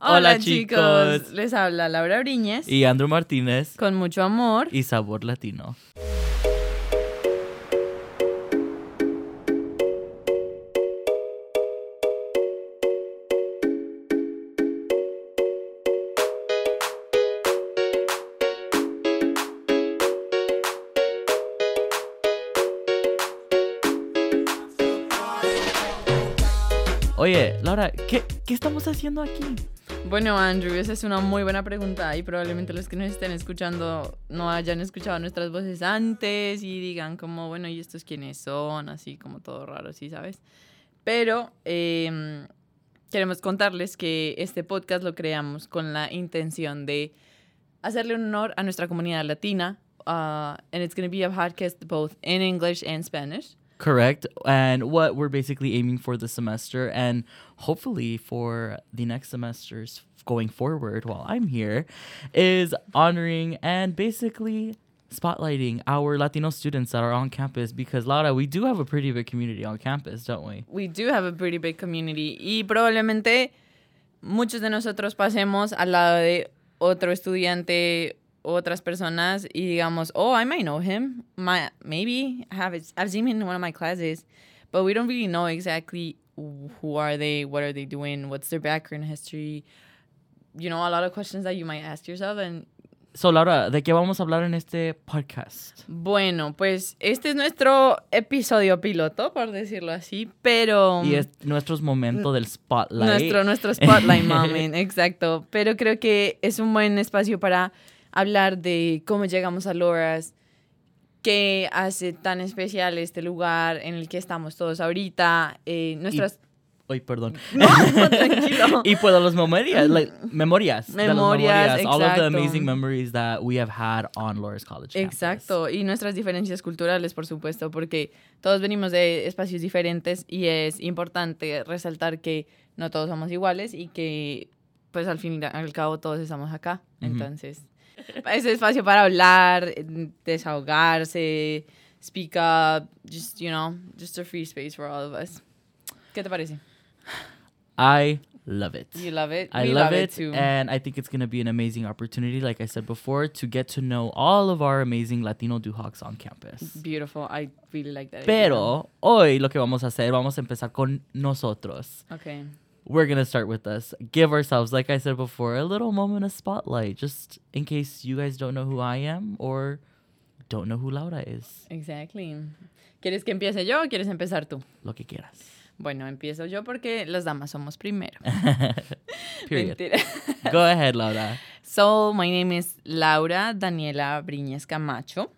Hola, chicos. les habla Laura Briñez y Andrew Martínez con mucho amor y sabor latino. Oye, Laura, ¿qué, ¿qué estamos haciendo aquí? Bueno, Andrew, esa es una muy buena pregunta y probablemente los que nos estén escuchando no hayan escuchado nuestras voces antes y digan como, bueno, ¿y estos quiénes son? Así como todo raro, ¿sí sabes? Pero em, queremos contarles que este podcast lo creamos con la intención de hacerle honor a nuestra comunidad latina. Uh, and it's going to be a podcast both in English and Spanish. Correct. And what we're basically aiming for this semester and hopefully for the next semesters going forward while I'm here is honoring and basically spotlighting our Latino students that are on campus because Laura, we do have a pretty big community on campus, don't we? We do have a pretty big community y probablemente muchos de nosotros pasemos al lado de otro estudiante otras personas y digamos, oh, I might know him. My, maybe have it, I've seen him in one of my classes, but we don't really know exactly who are they, what are they doing, what's their background history. You know, a lot of questions that you might ask yourself and So, Laura, ¿de qué vamos a hablar en este podcast? Bueno, pues este es nuestro episodio piloto, por decirlo así, pero... Y es nuestro momento del spotlight. Nuestro, nuestro spotlight moment, exacto. Pero creo que es un buen espacio para hablar de cómo llegamos a Loras, qué hace tan especial este lugar en el que estamos todos ahorita, eh, nuestras... Ay, perdón. No, tranquilo. y pues los memorias, like, memorias. Memorias, All of the amazing memories that we have had on Loras College Exacto. Y nuestras diferencias culturales, por supuesto, porque todos venimos de espacios diferentes y es importante resaltar que no todos somos iguales y que, pues, al fin y al cabo todos estamos acá. Entonces ese espacio para hablar, desahogarse, speak up, just, you know, just a free space for all of us. ¿Qué te parece? I love it. You love it? I love, love, it, too. And I think it's going to be an amazing opportunity, like I said before, to get to know all of our amazing Latino Duhawks on campus. Beautiful. I really like that. Pero hoy lo que vamos a hacer, vamos a empezar con nosotros. Okay we're gonna start with us. Give ourselves, like I said before, a little moment of spotlight, just in case you guys don't know who I am or don't know who Laura is. Exactly. ¿Quieres que empiece yo o quieres empezar tú? Lo que quieras. Bueno, empiezo yo porque las damas somos primero. Period. Go ahead, Laura. So, my name is Laura Daniela Briñez Camacho.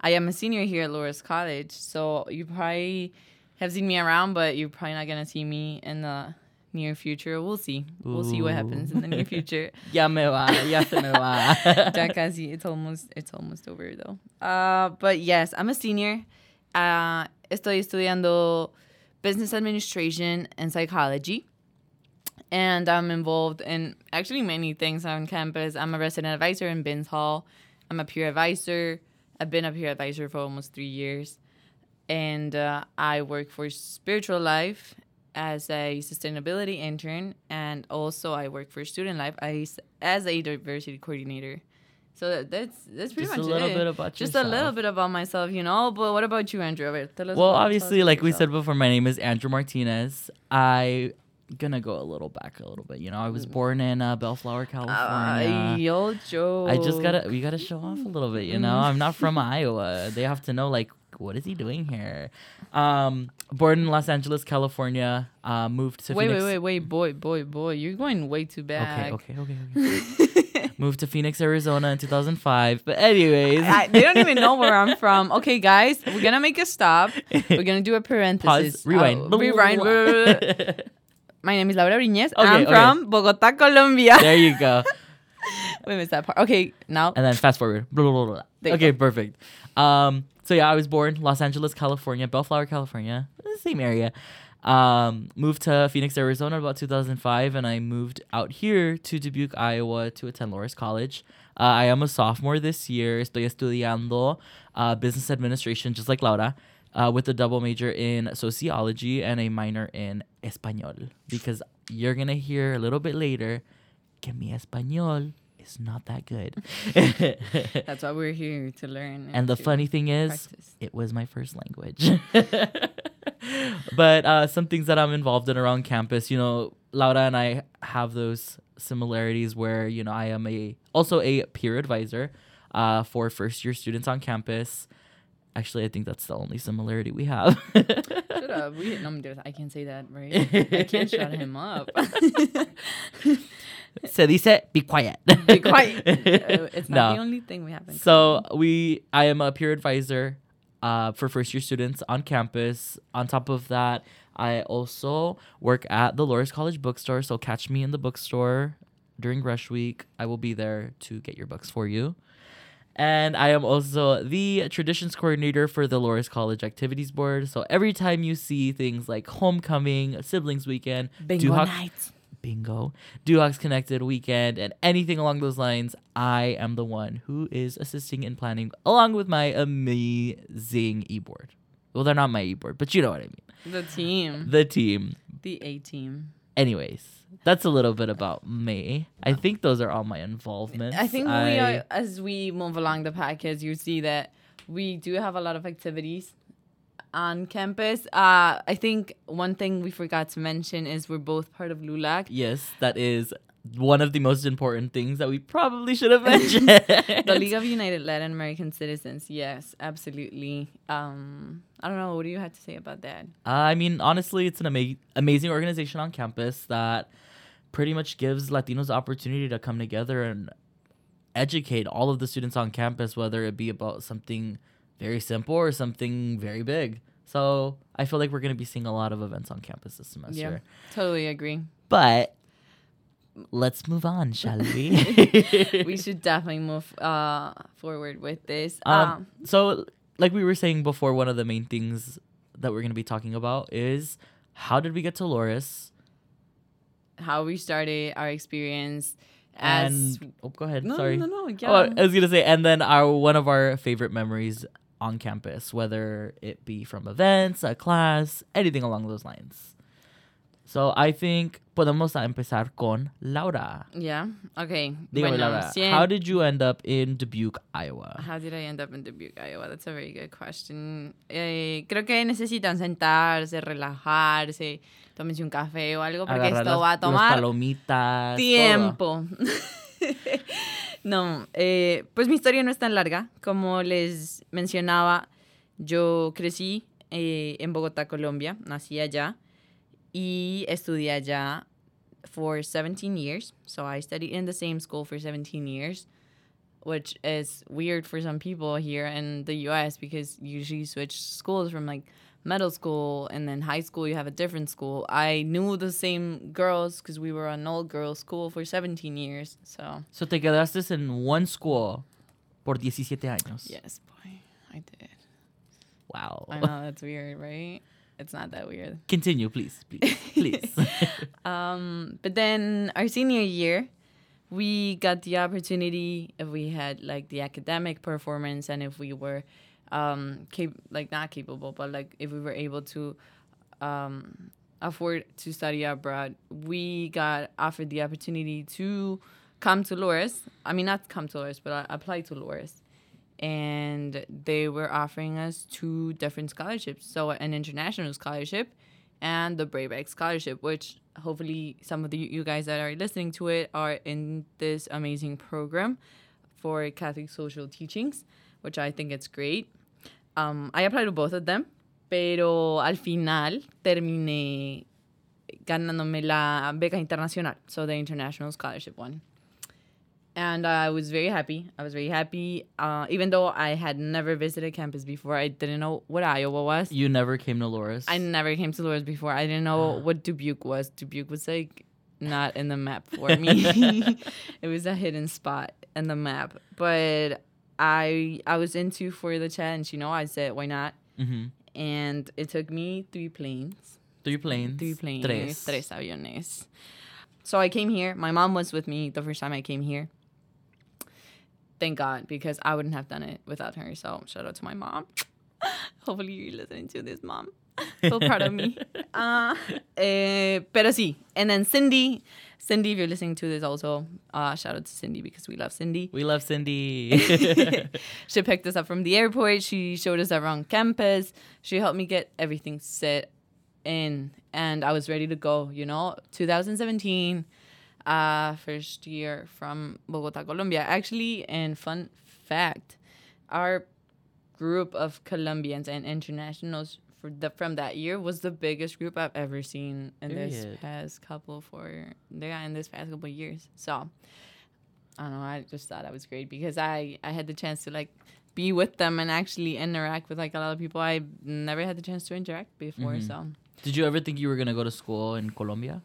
I am a senior here at Loras College, so you probably have seen me around, but you're probably not going to see me in the near future. We'll see. We'll see what happens in the near future. ya me va, ya se me va. ya casi. It's almost, it's almost over though. Uh, but yes, I'm a senior. Uh, estoy estudiando business administration and psychology. And I'm involved in actually many things on campus. I'm a resident advisor in Binz Hall. I'm a peer advisor. I've been a peer advisor for almost three years. And uh, I work for Spiritual Life as a sustainability intern, and also I work for Student Life as, as a diversity coordinator. So that's that's pretty just much a little it. bit about just yourself. a little bit about myself, you know. But what about you, Andrew? well, obviously, like we said before, my name is Andrew Martinez. I gonna go a little back a little bit. You know, I was mm. born in uh, Bellflower, California. Uh, yo, Joe. I just gotta we gotta show off a little bit. You know, mm. I'm not from Iowa. They have to know like what is he doing here? Um, born in Los Angeles, California. Uh, moved to wait, Phoenix. wait, wait, wait, boy, boy, boy. You're going way too back. Okay, okay, okay, okay. moved to Phoenix, Arizona in 2005. But anyways, I, they don't even know where I'm from. Okay, guys, we're gonna make a stop. We're gonna do a parenthesis. Pause. Rewind. Uh, rewind. My name is Laura Briñez. Okay, I'm okay. from Bogota, Colombia. There you go. we missed that part. Okay, now. And then fast forward. Okay, perfect. Um, so yeah, I was born Los Angeles, California, Bellflower, California, same area. Um, moved to Phoenix, Arizona about 2005, and I moved out here to Dubuque, Iowa to attend Loras College. Uh, I am a sophomore this year. Estoy estudiando uh, business administration, just like Laura, uh, with a double major in sociology and a minor in español because you're gonna hear a little bit later que mi español is not that good. That's why we're here to learn. and the funny thing is, practice. it was my first language. but uh, some things that I'm involved in around campus, you know, Laura and I have those similarities where you know I am a also a peer advisor uh, for first year students on campus. Actually, I think that's the only similarity we have. Shut up. We, I'm just- I can't say that, right? I can't shut him up. Se dice, be quiet. Be quiet. Uh, it's not No. the only thing we have. in So we, I am a peer advisor uh, for first year students on campus. On top of that, I also work at the Loras College bookstore. So catch me in the bookstore during Rush Week. I will be there to get your books for you. And I am also the traditions coordinator for the Loras College Activities Board. So every time you see things like homecoming, siblings weekend, Bingo Duhawk- nights. bingo, Duhawks Connected weekend, and anything along those lines, I am the one who is assisting in planning along with my amazing e-board. Well, they're not my e-board, but you know what I mean. The team. The team. The A team. Anyways, that's a little bit about me. I think those are all my involvements. I think we are, as we move along the podcast, you see that we do have a lot of activities on campus. Uh, I think one thing we forgot to mention is we're both part of LULAC. Yes, that is one of the most important things that we probably should have mentioned. The League of United Latin American Citizens. Yes, absolutely. Um, I don't know. What do you have to say about that? Uh, I mean, honestly, it's an ama- amazing organization on campus that pretty much gives Latinos the opportunity to come together and educate all of the students on campus, whether it be about something very simple or something very big. So I feel like we're going to be seeing a lot of events on campus this semester. Yeah, totally agree. But let's move on, shall we? we should definitely move uh, forward with this. Um, Um, so, like we were saying before, one of the main things that we're going to be talking about is how did we get to Loras? how we started our experience as and oh, go ahead. no, Sorry. no, no, no, yeah. Oh, I was gonna say, and then our one of our favorite memories on campus, whether it be from events, a class, anything along those lines. So I think podemos empezar con Laura. yeah. Okay. Dígame, Bueno, Laura, cien- how did you end up in Dubuque, Iowa? How did I end up in Dubuque, Iowa? That's a very good question. Eh, creo que necesitan sentarse, relajarse, tómense un café o algo porque Agarrar esto las- va a tomar palomitas, tiempo. no, eh, pues mi historia no es tan larga. Como les mencionaba, yo crecí eh, en Bogotá, Colombia, nací allá y estudié allá for 17 years. So I studied in the same school for 17 years, which is weird for some people here in the US because usually you switch schools from like middle school and then high school you have a different school. I knew the same girls because we were an all girls school for 17 years. So, So te quedaste en one school por 17 años. yes, boy, I did. Wow. I know that's weird, right? It's not that weird. Continue, please, please, please. Um, but then our senior year, we got the opportunity if we had like the academic performance and if we were um cap- like not capable but like if we were able to um afford to study abroad we got offered the opportunity to come to Loras I mean not come to Loras but I apply to Loras and they were offering us two different scholarships so an international scholarship and the Brayback Scholarship, which hopefully some of the, you guys that are listening to it are in this amazing program for Catholic social teachings, which I think it's great. Um, I applied to both of them, pero al final terminé ganándome la beca internacional, so the international scholarship one. And I was very happy. I was very happy. Uh, even though I had never visited campus before, I didn't know what Iowa was. you never came to Loras. I never came to Loras before. I didn't know what Dubuque was. Dubuque was like not in the map for me. it was a hidden spot in the map. But I I was into for the challenge, you know. I said, why not? hmm And it took me three planes. Three planes. Three planes. Tres. Tres aviones. So I came here. My mom was with me the first time I came here. Thank God, because I wouldn't have done it without her. So shout out to my mom. Hopefully you're listening to this, mom. so proud of me. Uh, eh, pero sí. And then Cindy. Cindy, if you're listening to this also, uh, shout out to Cindy because we love Cindy. We love Cindy. she picked us up from the airport. She showed us around campus. She helped me get everything set in. And I was ready to go, you know? 2017, uh, first year from Bogota, Colombia. Actually, and fun fact, our group of Colombians and internationals for the, from that year was the biggest group I've ever seen in this past couple for yeah in this past couple years. So I don't know. I just thought that was great because I I had the chance to like be with them and actually interact with like a lot of people I never had the chance to interact before. Mhm. So Did you ever think you were gonna go to school in Colombia?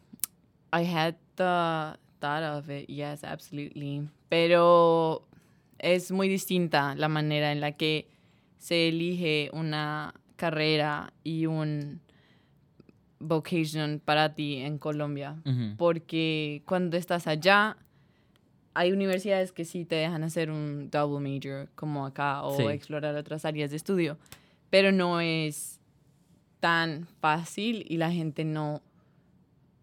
I had the thought of it, yes, absolutely. Pero es muy distinta la manera en la que se elige una carrera y un vocation para ti en Colombia. Porque cuando estás allá, hay universidades que sí te dejan hacer un double major, como acá, o Sí. explorar otras áreas de estudio. Pero no es tan fácil y la gente no,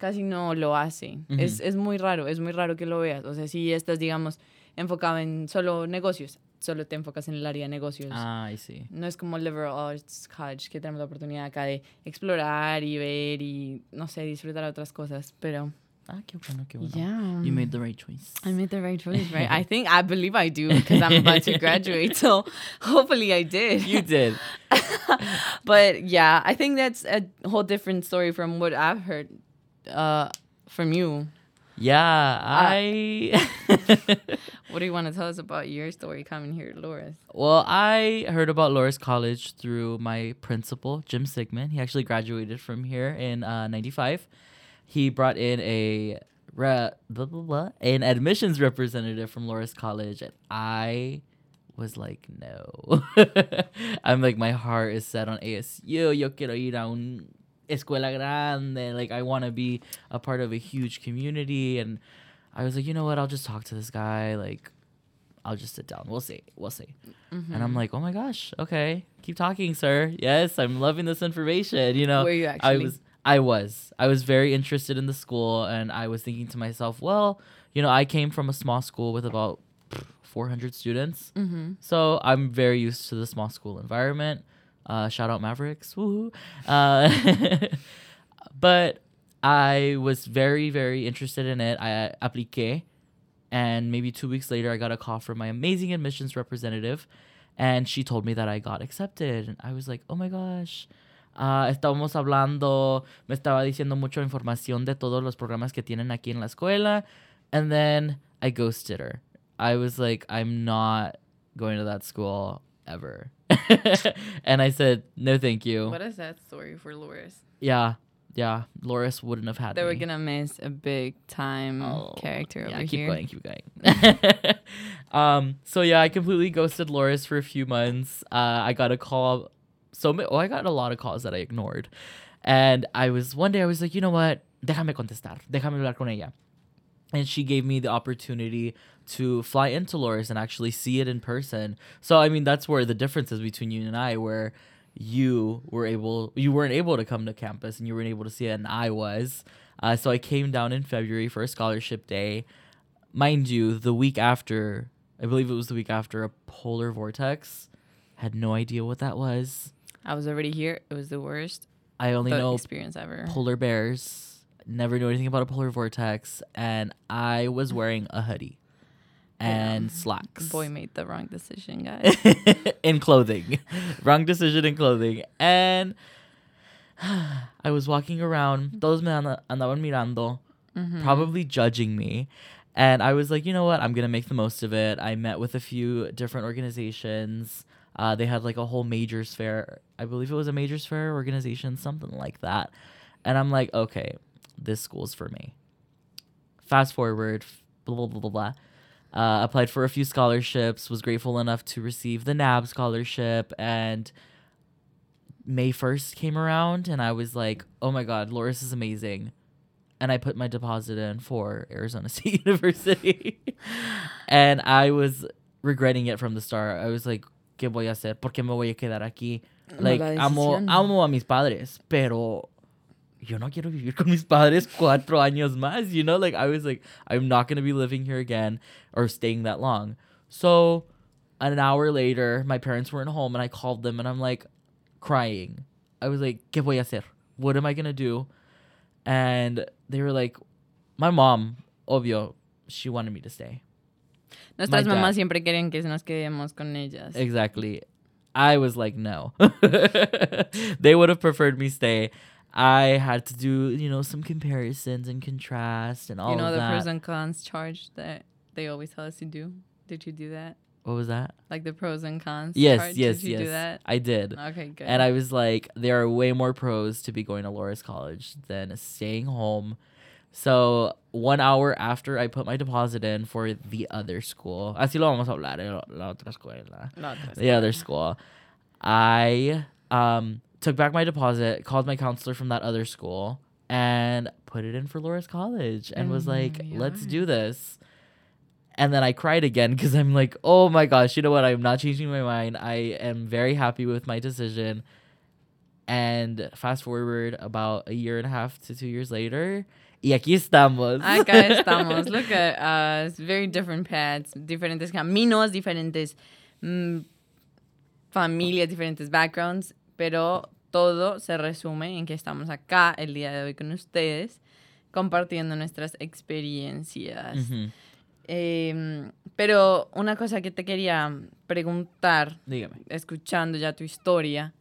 casi no lo hace. es, Ujú. es muy raro, es muy raro que lo veas. O sea, si estás, digamos, enfocado en solo negocios, solo te enfocas en el área de negocios. Ah, I see. No es como Liberal Arts College, que tenemos la oportunidad acá de explorar y ver y, no sé, disfrutar otras cosas. Pero, Ah, qué bueno, qué bueno. yeah. You made the right choice. I made the right choice, right? I think, I believe I do, because I'm about to graduate. So, hopefully I did. you did. but, yeah, I think that's a whole different story from what I've heard uh, from you. Yeah, Ah. I. What do you want to tell us about your story coming here, Loras? well, I heard about Loras College through my principal, Jim Sigmund. He actually graduated from here in uh, '95. He brought in a re- blah, blah, blah, an admissions representative from Loras College, and I was like, no. I'm like, my heart is set on ASU. Yo quiero ir a un escuela grande. Like, I want to be a part of a huge community. And I was like, you know what? I'll just talk to this guy. Like, I'll just sit down. We'll see. We'll see. Mm-hmm. And I'm like, oh my gosh, okay, keep talking, sir. Yes, I'm loving this information. You know, Were you actually? I was, I was, I was very interested in the school, and I was thinking to myself, well, you know, I came from a small school with about 400 students, Mm-hmm. so I'm very used to the small school environment. Uh, shout out Mavericks, woohoo! Uh, but I was very, very interested in it. I appliqué, and maybe two weeks later, I got a call from my amazing admissions representative, and she told me that I got accepted. And I was like, oh my gosh. Ah, estábamos hablando, me estaba diciendo mucha información de todos los programas que tienen aquí en la escuela, and then I ghosted her. I was like, I'm not going to that school ever. and I said, no, thank you. What is that story for Loras? Yeah, yeah. Loras wouldn't have had that. They were me. gonna miss a big time Oh, character yeah, over keep here. going, keep going. um, so yeah, I completely ghosted Loras for a few months. Uh, I got a call. So oh, I got a lot of calls that I ignored, and I was one day I was like, you know what? Déjame contestar. Déjame hablar con ella. And she gave me the opportunity to fly into Loras and actually see it in person. So I mean, that's where the difference is between you and I, where you were able, you weren't able to come to campus and you weren't able to see it, and I was. Uh, so I came down in February for a scholarship day. Mind you, the week after, I believe it was the week after a polar vortex. Had no idea what that was. I was already here. It was the worst I only know experience ever. polar bears. Never knew anything about a polar vortex, and I was wearing a hoodie and Yeah. slacks. Boy made the wrong decision, guys. in clothing. Wrong decision in clothing. And I was walking around. Todos me anda- andaban mirando, Mhm. probably judging me. And I was like, you know what? I'm going to make the most of it. I met with a few different organizations. Uh, they had like a whole majors fair. I believe it was a majors fair organization, something like that. And I'm like, okay, this school's for me. Fast forward, blah, blah, blah, blah, blah. Uh, applied for a few scholarships, was grateful enough to receive the NAB scholarship, and May 1st came around, and I was like, oh my God, Loras is amazing. And I put my deposit in for Arizona State University. and I was regretting it from the start. I was like, ¿qué voy a hacer? ¿Por qué me voy a quedar aquí? Like, amo, amo a mis padres, pero yo no quiero vivir con mis padres cuatro años más, you know? Like, I was like, I'm not going to be living here again or staying that long. So, an hour later, my parents weren't home and I called them and I'm like crying. I was like, ¿Qué voy a hacer? What am I going to do? And they were like, my mom, obvio, she wanted me to stay. Nuestras mamás siempre querían que nos quedemos con ellas. Exactly. I was like, no. they would have preferred me stay. I had to do, you know, some comparisons and contrast and all you know the that. pros and cons charge that they always tell us to do? Did you do that? what was that? Like the pros and cons Yes, chart? yes, Did you yes. do that? I did. Okay, good. And I was like, there are way more pros to be going to Loras College than staying home. So one hour after I put my deposit in for the other school, así lo vamos a hablar, eh, la otra escuela. La otra the other school. I um took back my deposit, called my counselor from that other school, and put it in for Loras College and was Oh like, my let's do this. And then I cried again because I'm like, oh my gosh, you know what? I'm not changing my mind. I am very happy with my decision. And fast forward about a year and a half to two years later, y aquí estamos. Acá estamos. Look at us. Very different paths, diferentes caminos, diferentes mm, familias, diferentes backgrounds, pero todo se resume en que estamos acá el día de hoy con ustedes compartiendo nuestras experiencias. Ujú. Em, pero una cosa que te quería preguntar, Dígame. escuchando ya tu historia,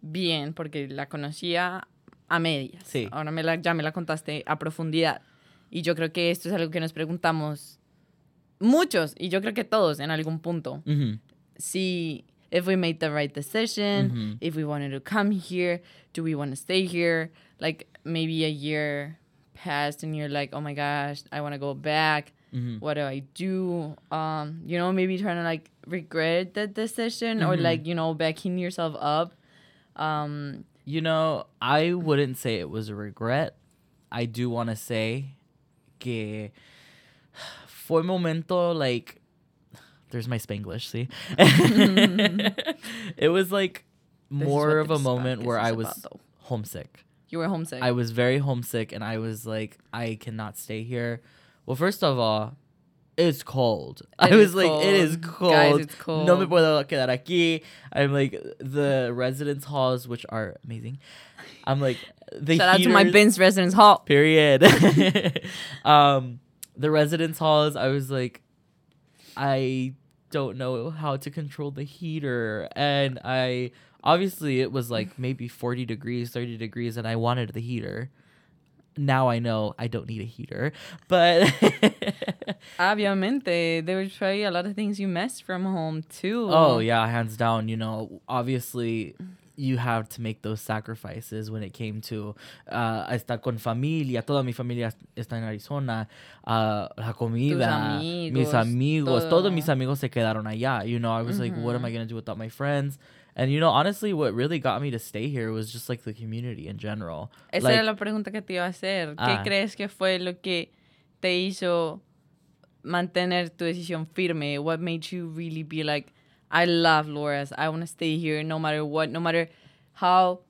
bien, porque la conocía a medias. Sí. Ahora me la, ya me la contaste a profundidad. Y yo creo que esto es algo que nos preguntamos muchos, y yo creo que todos en algún punto. Si, if we made the right decision, Mhm. if we wanted to come here, do we want to stay here? Like maybe a year passed and you're like, oh my gosh, I want to go back. Mhm. What do I do? Um, you know, maybe trying to like regret the decision or Mhm. like, you know, backing yourself up. Um, You know, I wouldn't say it was a regret. I do want to say que fue momento like there's my Spanglish, see? it was like more of a moment where I was though. homesick. You were homesick. I was very homesick and I was like I cannot stay here. Well, first of all, it's cold. I It was is like it is cold. cold. Guys, it's cold. No me puedo quedar aquí. I'm like the residence halls which are amazing. I'm like the Shout out to my heaters- Ben's Residence Hall. period. um the residence halls I was like I don't know how to control the heater and I obviously it was like maybe 40 degrees 30 degrees and I wanted the heater now I know I don't need a heater but Obviamente, there was probably a lot of things you missed from home too. oh yeah hands down you know obviously you have to make those sacrifices when it came to uh, estar con familia. Toda mi familia está en Arizona. Uh, la comida, mis amigos, amigos, todo. todos mis amigos se quedaron allá. You know, I was like, what am I going to do without my friends? And you know, honestly, what really got me to stay here was just like the community in general. Esa like, era la pregunta que te iba a hacer. Ah. ¿Qué crees que fue lo que te hizo mantener tu decisión firme? What made you really be like, I love Loras. I want to stay here no matter what, no matter how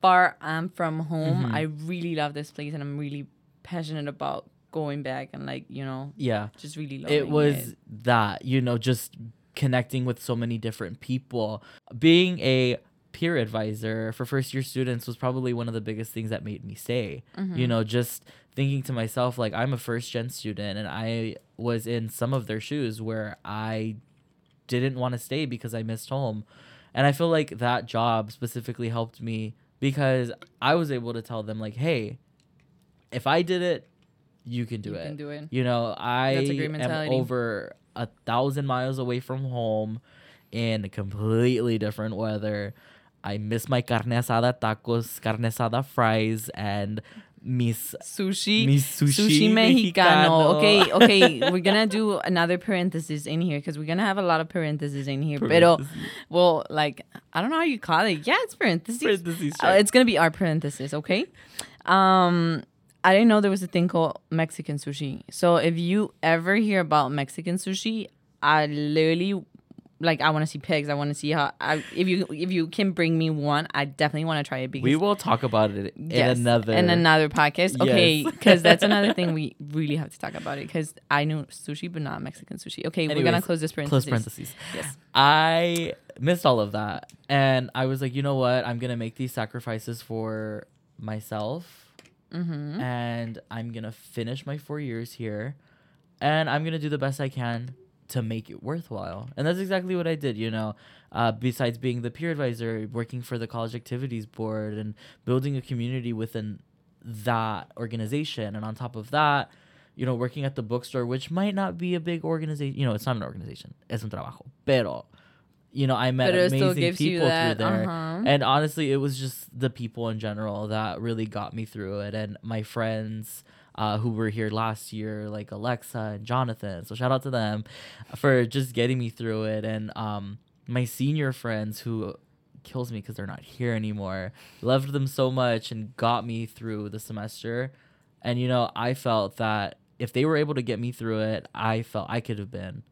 far I'm from home. Mhm. I really love this place and I'm really passionate about going back and like, you know, yeah. just really loving it was that you know just connecting with so many different people being a peer advisor for first year students was probably one of the biggest things that made me stay you know just thinking to myself like i'm a first gen student and i was in some of their shoes where i didn't want to stay because i missed home and i feel like that job specifically helped me because i was able to tell them like hey if i did it you can do You it can do it. you know, I am over a thousand miles away from home in completely different weather. I miss my carne asada tacos, carne asada fries, and mis Sushi. Miss sushi, Sushi mexicano. mexicano. Okay, okay. We're gonna do another parenthesis in here because we're gonna have a lot of parentheses in here. Pero, Parentheses. well, like I don't know how you call it. Yeah, it's parentheses. Parentheses, Uh, it's gonna be our parenthesis. Okay. Um, I didn't know there was a thing called Mexican sushi. So if you ever hear about Mexican sushi, I literally like I want to see pigs. I want to see how. I, if you if you can bring me one, I definitely want to try it. Because we will talk about it in yes, another in another podcast. Okay, because that's another thing we really have to talk about it. Because I know sushi, but not Mexican sushi. Okay, we're gonna close this parenthesis. close parentheses. Yes. I missed all of that, and I was like, you know what? I'm gonna make these sacrifices for myself, Mm-hmm. and I'm gonna finish my four years here, and I'm gonna do the best I can to make it worthwhile. And that's exactly what I did. You know, uh, besides being the peer advisor, working for the college activities board, and building a community within that organization, and on top of that. You know, working at the bookstore, which might not be a big organization. You know, it's not an organization. Es un trabajo. Pero, you know, I met But amazing still gives you people through there. Uh-huh. And honestly, it was just the people in general that really got me through it. And my friends uh, who were here last year, like Alexa and Jonathan. So shout out to them for just getting me through it. And um, my senior friends who kills me because they're not here anymore. Loved them so much and got me through the semester. And you know, I felt that if they were able to get me through it, I felt I could have been,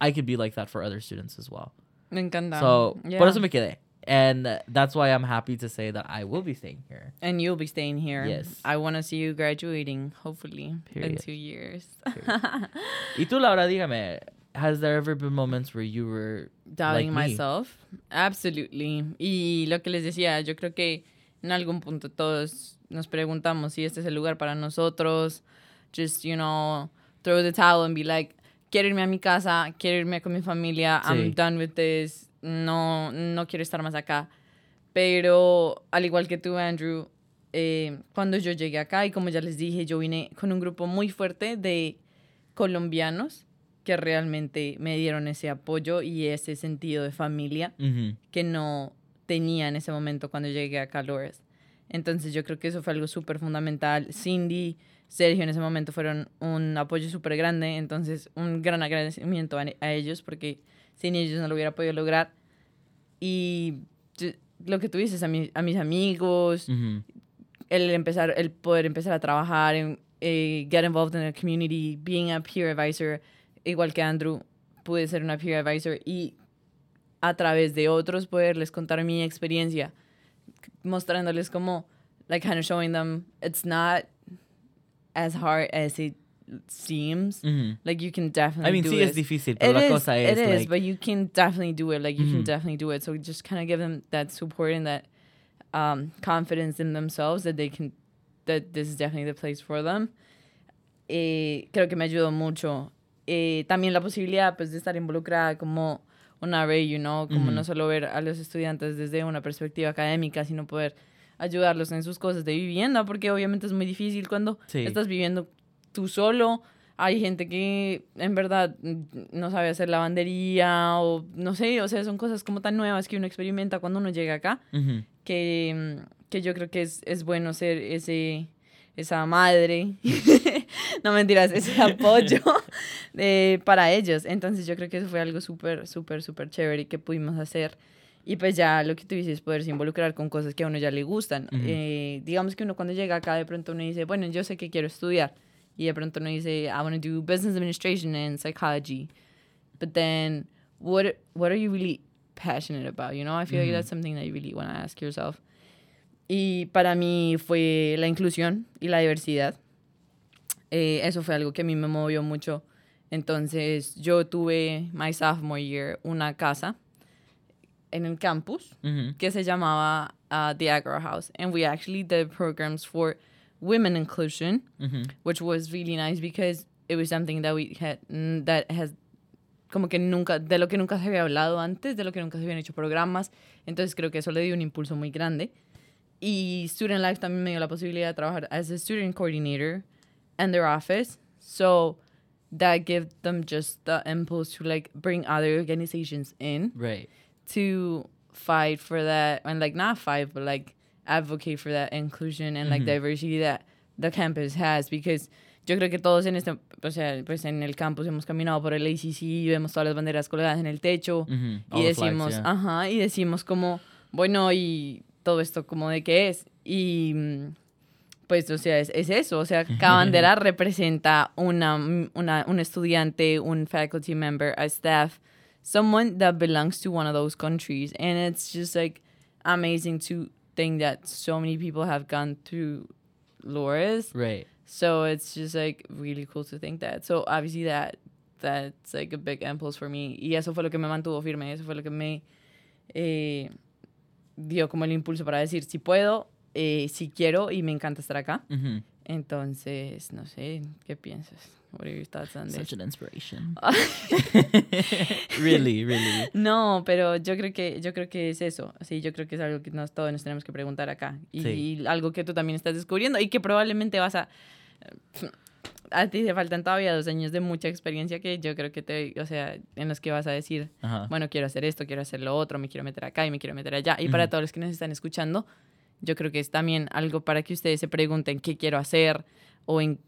I could be like that for other students as well. Me encanta. So, yeah. por eso me quedé. And that's why I'm happy to say that I will be staying here. and you'll be staying here. Yes. I want to see you graduating, hopefully, in two years. Y tú, Laura, dígame, has there ever been moments where you were Doubting like myself. Absolutely. Y lo que les decía, yo creo que en algún punto todos nos preguntamos si este es el lugar para nosotros. Just, you know, throw the towel and be like, quiero irme a mi casa, quiero irme con mi familia, I'm done with this, no, no quiero estar más acá. Pero, al igual que tú, Andrew, eh, cuando yo llegué acá, y como ya les dije, yo vine con un grupo muy fuerte de colombianos que realmente me dieron ese apoyo y ese sentido de familia que no tenía en ese momento cuando llegué a Calores. Entonces yo creo que eso fue algo súper fundamental. Cindy, Sergio en ese momento fueron un apoyo súper grande, entonces un gran agradecimiento a, a ellos porque sin ellos no lo hubiera podido lograr. Y yo- lo que tú dices, a, mi- a mis amigos, Mhm. el empezar, el poder empezar a trabajar, en, eh, get involved in the community, being a peer advisor, igual que Andrew, pude ser una peer advisor y a través de otros poderles contar mi experiencia, mostrándoles como, like kind of showing them it's not as hard as it seems. Like you can definitely I mean, do sí it. es difícil, pero It la is, cosa it es, is, like, but you can definitely do it. Like you can definitely do it. So just kind of give them that support and that um, confidence in themselves that they can, that this is definitely the place for them. Eh, creo que me ayudó mucho. Eh, también la posibilidad, pues, de estar involucrada como una ray, you know, como no solo ver a los estudiantes desde una perspectiva académica, sino poder ayudarlos en sus cosas de vivienda, porque obviamente es muy difícil cuando Sí. estás viviendo tú solo. Hay gente que en verdad no sabe hacer lavandería o no sé, o sea, son cosas como tan nuevas que uno experimenta cuando uno llega acá, que, que yo creo que es, es bueno ser ese, esa madre, no mentiras, ese apoyo eh, para ellos. Entonces yo creo que eso fue algo súper, súper, súper chévere que pudimos hacer. Y pues ya lo que tú dices, poderse involucrar con cosas que a uno ya le gustan. Eh, digamos que uno cuando llega acá de pronto uno dice, bueno, yo sé que quiero estudiar. Y de pronto uno dice, I want to do business administration and psychology. But then, what what are you really passionate about? You know, I feel like Ujú. that's something that you really want to ask yourself. Y para mí fue la inclusión y la diversidad. Eh, eso fue algo que a mí me movió mucho. Entonces, yo tuve, my sophomore year, una casa en el campus Mhm. que se llamaba uh, The Agro House. And we actually did programs for women inclusion, Mhm. which was really nice because it was something that we had, mm, that has, como que nunca, de lo que nunca se había hablado antes, de lo que nunca se habían hecho programas. Entonces creo que eso le dio un impulso muy grande. Y Student Life también me dio la posibilidad de trabajar as a student coordinator in their office. So that gave them just the impulse to like bring other organizations in Right. to fight for that and like not fight but like advocate for that inclusion and like diversity that the campus has because yo creo que todos en este o sea pues en el campus hemos caminado por el ACC y vemos todas las banderas colgadas en el techo y flags, decimos yeah. ajá y decimos como bueno y todo esto como de qué es y mm, pues o sea es, es eso o sea cada bandera representa una, una un estudiante un faculty member a staff someone that belongs to one of those countries. And it's just like amazing to think that so many people have gone through Loras. Right. So it's just like really cool to think that. So obviously that that's like a big impulse for me. Y eso fue lo que me mantuvo firme. Eso fue lo que me eh, dio como el impulso para decir si puedo, eh, si quiero y me encanta estar acá. Entonces, no sé, ¿qué piensas? What are your thoughts on this? Such an inspiration. really, really. No, pero yo creo que yo creo que es eso. Sí, yo creo que es algo que nos, todos nos tenemos que preguntar acá y, Sí. y algo que tú también estás descubriendo y que probablemente vas a a ti te faltan todavía dos años de mucha experiencia que yo creo que te, o sea, en los que vas a decir, bueno, quiero hacer esto, quiero hacer lo otro, me quiero meter acá y me quiero meter allá. Y para Ujú. todos los que nos están escuchando, yo creo que es también algo para que ustedes se pregunten qué quiero hacer o en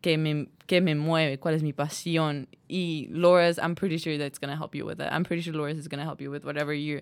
qué me, qué me mueve, cuál es mi pasión. Y Loras, I'm pretty sure that's going to help you with that. I'm pretty sure Loras is going to help you with whatever your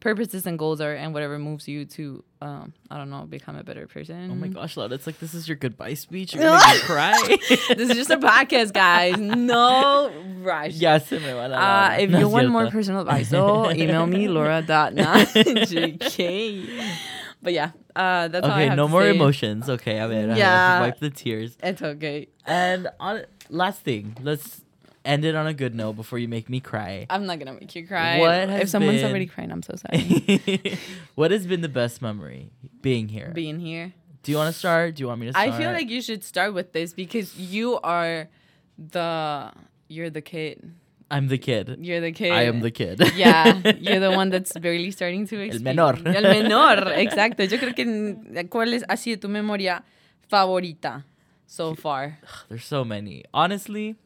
purposes and goals are and whatever moves you to, um, I don't know, become a better person. Oh my gosh, Laura, it's like this is your goodbye speech. You're gonna make cry. this is just a podcast, guys. No rush. ya se me va la Uh, if No you want more personal advice, though, email me laura.not.jk. But yeah, uh, that's all I Okay, no more say. emotions. Okay, a ver, Yeah. wipe the tears. It's okay. And on last thing, let's end it on a good note before you make me cry. I'm not gonna make you cry. What if someone's been- already crying, I'm so sorry. what has been the best memory being here? Being here, Do you want to start? Do you want me to start? I feel like you should start with this because you are the you're the kid. I'm the kid. You're the kid. I am the kid. Yeah, you're the one that's barely starting to experience. menor. El menor, exacto. Yo creo que ¿cuál es ha sido tu memoria favorita so far? There's so many. Honestly,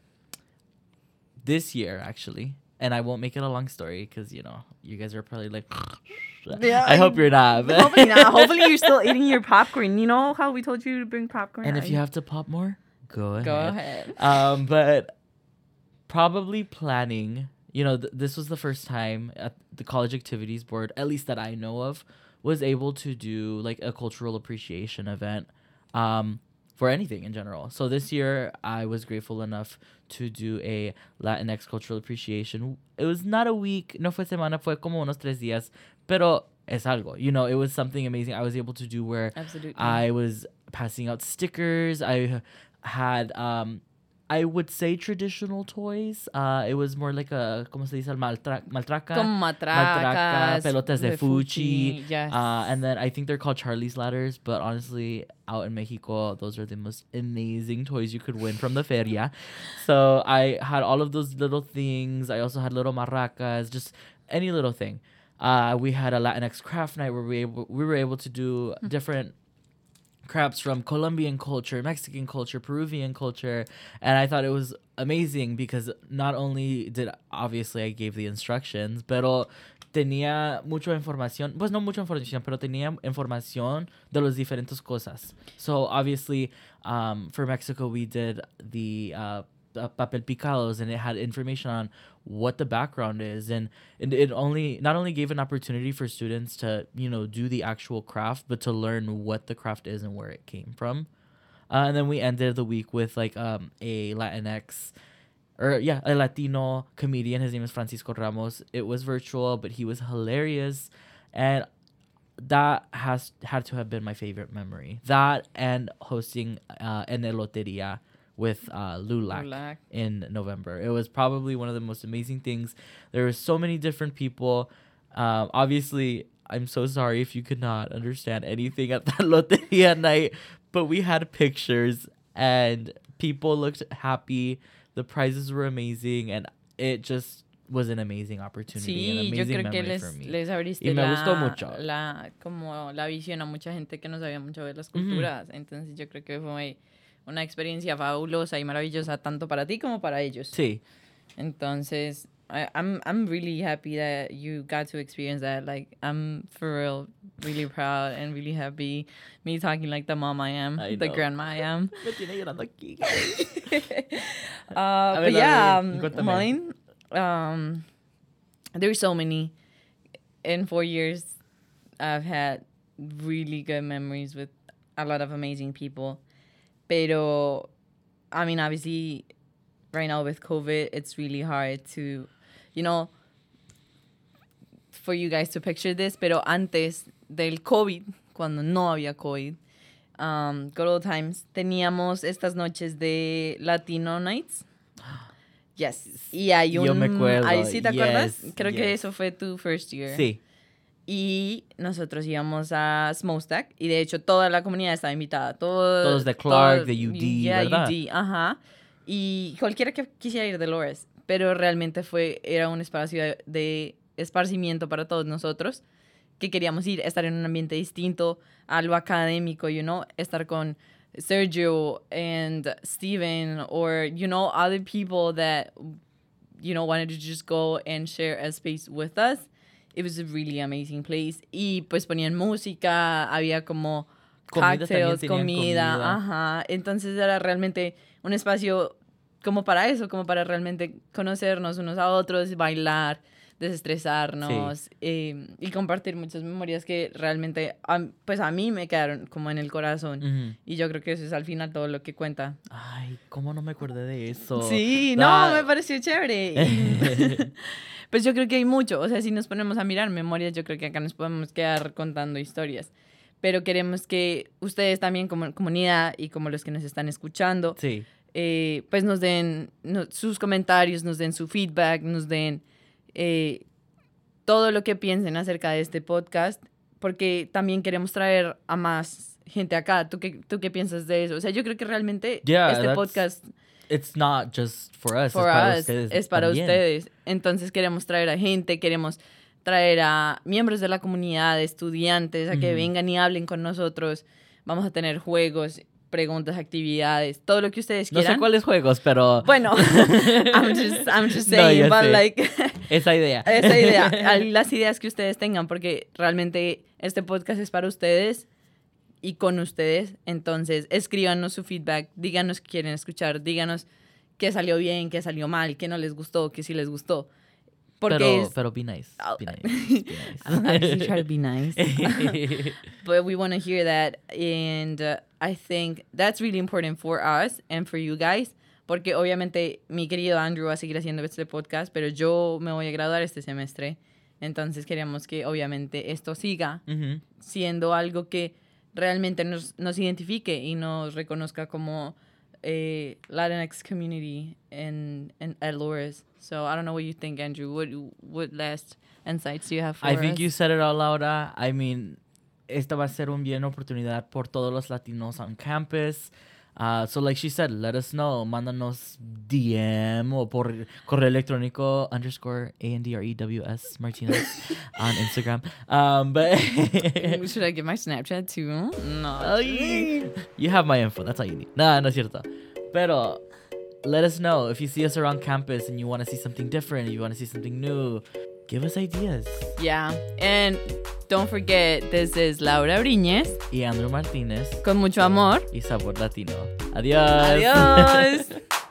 this year actually, and I won't make it a long story because you know you guys are probably like. Yeah, I hope you're not. but- Hopefully not. Hopefully you're still eating your popcorn. You know how we told you to bring popcorn. and if you have to pop more, go ahead. go ahead. Um, but probably planning. You know, th- this was the first time at the college activities board, at least that I know of, was able to do like a cultural appreciation event. Um, for anything in general. So this year, I was grateful enough to do a Latinx cultural appreciation. It was not a week, no fue semana, fue como unos tres días, pero es algo. You know, it was something amazing I was able to do where Absolutely. I was passing out stickers. I had, um, I would say traditional toys. Uh, it was more like a, ¿cómo se dice? Maltra- maltraca. Como matracas, pelotas de fuchi. Yes. Uh, and then I think they're called Charlie's ladders, but honestly, out in Mexico, those are the most amazing toys you could win from the feria. So I had all of those little things. I also had little maracas, just any little thing. Uh, we had a Latinx craft night where we able, we were able to do different crafts from Colombian culture, Mexican culture, Peruvian culture, and I thought it was amazing because not only did obviously I gave the instructions, pero tenía mucha información, pues no mucha información, pero tenía información de los diferentes cosas. So obviously, um, for Mexico we did the uh, uh, papel picados and it had information on what the background is. And, and it only not only gave an opportunity for students to you know do the actual craft but to learn what the craft is and where it came from. Uh, and then we ended the week with like um a latinx or yeah a latino comedian. His name is francisco ramos. It was virtual but he was hilarious. And that has had to have been my favorite memory. That and hosting uh an eloteria with uh LULAC LULAC. in November. It was probably one of the most amazing things. There were so many different people. Um, obviously, I'm so sorry if you could not understand anything at that loteria night, but we had pictures and people looked happy. The prizes were amazing, and it just was an amazing opportunity, an Sí, yo amazing creo que les, les abriste Y me la, gustó mucho. la, como la visión a mucha gente que no sabía mucho de las culturas. Entonces yo creo que fue una experiencia fabulosa y maravillosa tanto para ti como para ellos. Sí, Entonces, I, I'm I'm really happy that you got to experience that. Like, I'm for real, really proud and really happy. Me talking like the mom I am, I the know. grandma I am. me tiene llorando aquí. uh, ver, but yeah, um, mine. Um, there's so many. In four years, I've had really good memories with a lot of amazing people. Pero, I mean, obviously, right now with COVID, it's really hard to, you know, for you guys to picture this, pero antes del COVID, cuando no había COVID, um, good old times, teníamos estas noches de Latino Nights. Yes. Y hay un... Yo me acuerdo, ahí ¿Sí te acuerdas? yes, Creo que eso fue tu first year. Sí. Y nosotros íbamos a Smokestack y de hecho toda la comunidad estaba invitada. Todo, Todos de Clark, todo- de UD, yeah, ¿verdad? UD, ajá. Y cualquiera que quisiera ir de Lores, pero realmente fue, era un espacio de, de esparcimiento para todos nosotros que queríamos ir, estar en un ambiente distinto a lo académico, you know, estar con Sergio and Steven or, you know, other people that, you know, wanted to just go and share a space with us. It was a really amazing place. Y pues ponían música, había como Comida comida, comida. ajá. Entonces era realmente un espacio como para eso, como para realmente conocernos unos a otros, bailar, desestresarnos eh, y compartir muchas memorias que realmente, a- pues a mí me quedaron como en el corazón. Ujú. Y yo creo que eso es al final todo lo que cuenta. Ay, ¿cómo no me acordé de eso? Sí, Ah. no, me pareció chévere. Pues yo creo que hay mucho, o sea, si nos ponemos a mirar memorias, yo creo que acá nos podemos quedar contando historias. Pero queremos que ustedes también como comunidad y como los que nos están escuchando, Sí. eh, pues nos den no- sus comentarios, nos den su feedback, nos den eh, todo lo que piensen acerca de este podcast, porque también queremos traer a más gente acá. ¿Tú qué, tú qué piensas de eso? O sea, yo creo que realmente Yeah, este podcast It's not just for us. for es para us, ustedes. es para también. ustedes. Entonces queremos traer a gente, queremos traer a miembros de la comunidad, estudiantes, a que Ujú. vengan y hablen con nosotros. Vamos a tener juegos, preguntas, actividades, todo lo que ustedes No quieran. sé cuáles juegos, pero Bueno, I'm just, I'm just No, saying, ya but sé. like, esa idea. esa idea, las ideas que ustedes tengan, porque realmente este podcast es para ustedes y con ustedes. Entonces, escríbanos su feedback, díganos qué quieren escuchar, díganos qué salió bien, qué salió mal, qué no les gustó, qué sí les gustó. Porque pero, es, pero be nice. Be nice. Be nice. try to be nice. but we want to hear that and uh, i think that's really important for us and for you guys porque obviamente mi querido Andrew va a seguir haciendo este podcast pero yo me voy a graduar este semestre entonces queremos que obviamente esto siga Ujú. siendo algo que realmente nos, nos identifique y nos reconozca como a Latinx community in, in at Lourdes. So I don't know what you think, Andrew. What what last insights do you have for I think us? you said it all, Laura. I mean, esta va a ser un bien oportunidad por todos los latinos on campus. Uh, so, like she said, let us know. Mándanos DM o por correo electrónico underscore A N D R E W S Martinez on Instagram. Um, but Should I give my Snapchat too? No. You have my info. That's all you need. Nah, no es cierto. Pero let us know if you see us around campus and you want to see something different, you want to see something new. Give us ideas. Yeah. And don't forget, this is Laura Briñez. Y Andrew Martínez Con mucho amor. y Sabor Latino. Adiós. Adiós.